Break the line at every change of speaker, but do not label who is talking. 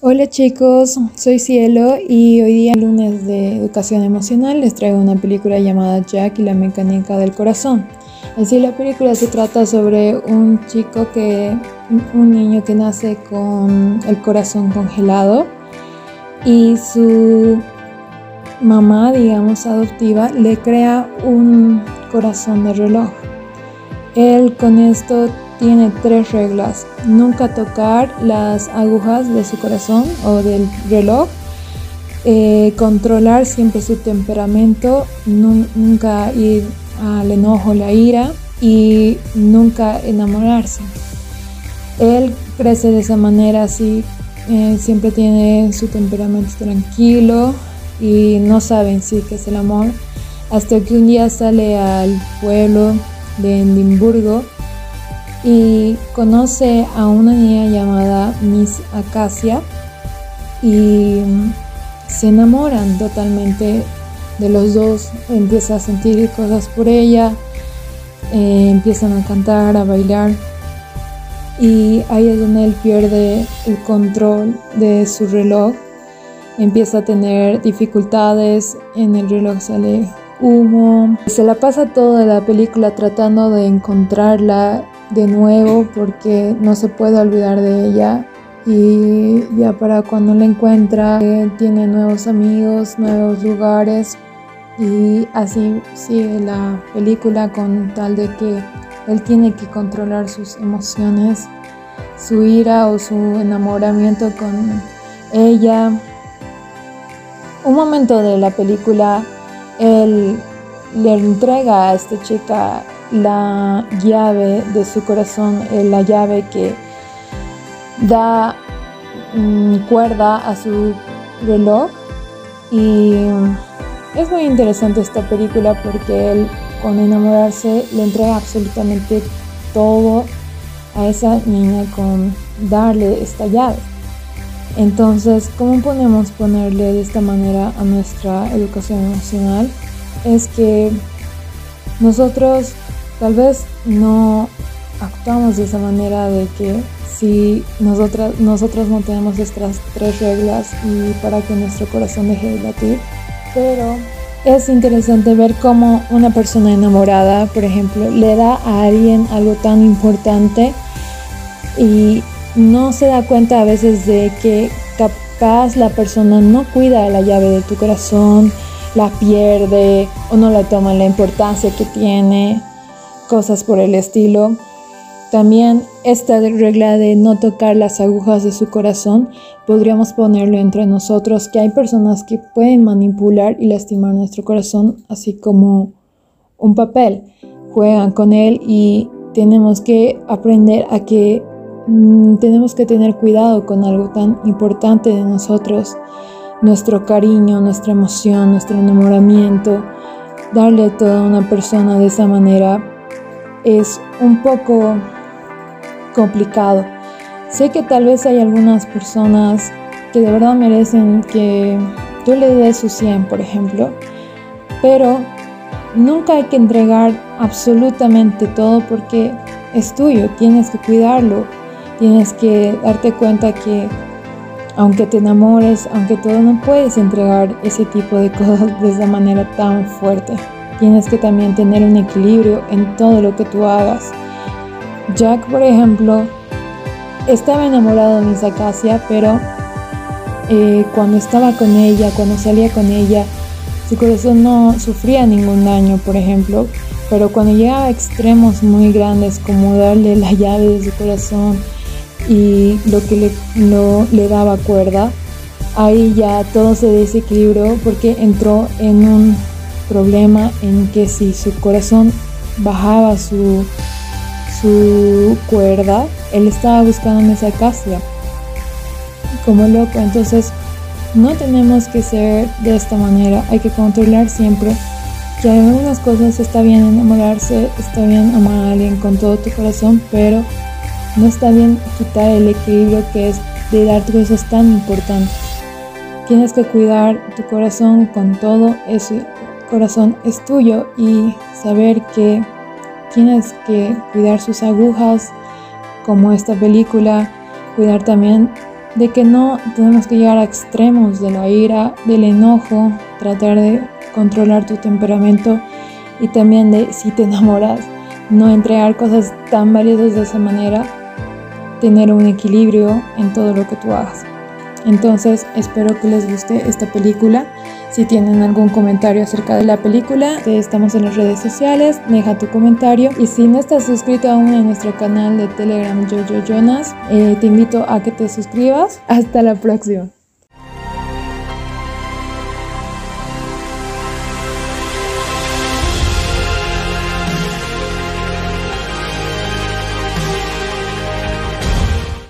Hola chicos, soy Cielo y hoy día lunes de educación emocional les traigo una película llamada Jack y la mecánica del corazón. Así la película se trata sobre un chico que, un niño que nace con el corazón congelado y su mamá, digamos adoptiva, le crea un corazón de reloj. Él con esto tiene tres reglas. Nunca tocar las agujas de su corazón o del reloj. Eh, controlar siempre su temperamento. nunca ir al enojo, la ira. Y nunca enamorarse. Él crece de esa manera así. Eh, siempre tiene su temperamento tranquilo y no sabe en sí qué es el amor. Hasta que un día sale al pueblo de Edimburgo y conoce a una niña llamada Miss Acacia y se enamoran totalmente de los dos, empieza a sentir cosas por ella, eh, empiezan a cantar, a bailar y ahí es donde él pierde el control de su reloj, empieza a tener dificultades, en el reloj sale humo, se la pasa toda la película tratando de encontrarla de nuevo porque no se puede olvidar de ella y ya para cuando la encuentra eh, tiene nuevos amigos, nuevos lugares y así sigue la película con tal de que él tiene que controlar sus emociones, su ira o su enamoramiento con ella. Un momento de la película él le entrega a esta chica la llave de su corazón, eh, la llave que da mm, cuerda a su reloj. Y es muy interesante esta película porque él con enamorarse le entrega absolutamente todo a esa niña con darle esta llave. Entonces, ¿cómo podemos ponerle de esta manera a nuestra educación emocional? Es que nosotros Tal vez no actuamos de esa manera de que si nosotros no tenemos estas tres reglas y para que nuestro corazón deje de latir, pero es interesante ver cómo una persona enamorada, por ejemplo, le da a alguien algo tan importante y no se da cuenta a veces de que capaz la persona no cuida la llave de tu corazón, la pierde o no le toma la importancia que tiene cosas por el estilo. También esta regla de no tocar las agujas de su corazón, podríamos ponerlo entre nosotros, que hay personas que pueden manipular y lastimar nuestro corazón, así como un papel. Juegan con él y tenemos que aprender a que mm, tenemos que tener cuidado con algo tan importante de nosotros, nuestro cariño, nuestra emoción, nuestro enamoramiento. Darle a toda una persona de esa manera es un poco complicado. Sé que tal vez hay algunas personas que de verdad merecen que tú le des su 100, por ejemplo, pero nunca hay que entregar absolutamente todo porque es tuyo, tienes que cuidarlo, tienes que darte cuenta que aunque te enamores, aunque todo, no puedes entregar ese tipo de cosas de esa manera tan fuerte. Tienes que también tener un equilibrio en todo lo que tú hagas. Jack, por ejemplo, estaba enamorado de Miss Acacia, pero eh, cuando estaba con ella, cuando salía con ella, su corazón no sufría ningún daño, por ejemplo. Pero cuando llegaba a extremos muy grandes, como darle la llave de su corazón y lo que le, le daba cuerda, ahí ya todo se desequilibró porque entró en un problema en que si su corazón bajaba su, su cuerda, él estaba buscando esa acacia como loco. Entonces, no tenemos que ser de esta manera, hay que controlar siempre que hay algunas cosas está bien enamorarse, está bien amar a alguien con todo tu corazón, pero no está bien quitar el equilibrio que es de dar cosas tan importantes. Tienes que cuidar tu corazón con todo eso corazón es tuyo y saber que tienes que cuidar sus agujas, como esta película, cuidar también de que no tenemos que llegar a extremos de la ira, del enojo, tratar de controlar tu temperamento y también de si te enamoras, no entregar cosas tan valiosas de esa manera, tener un equilibrio en todo lo que tú hagas. Entonces espero que les guste esta película. Si tienen algún comentario acerca de la película, estamos en las redes sociales, deja tu comentario. Y si no estás suscrito aún a nuestro canal de Telegram Jojo Jonas, eh, te invito a que te suscribas. Hasta la próxima.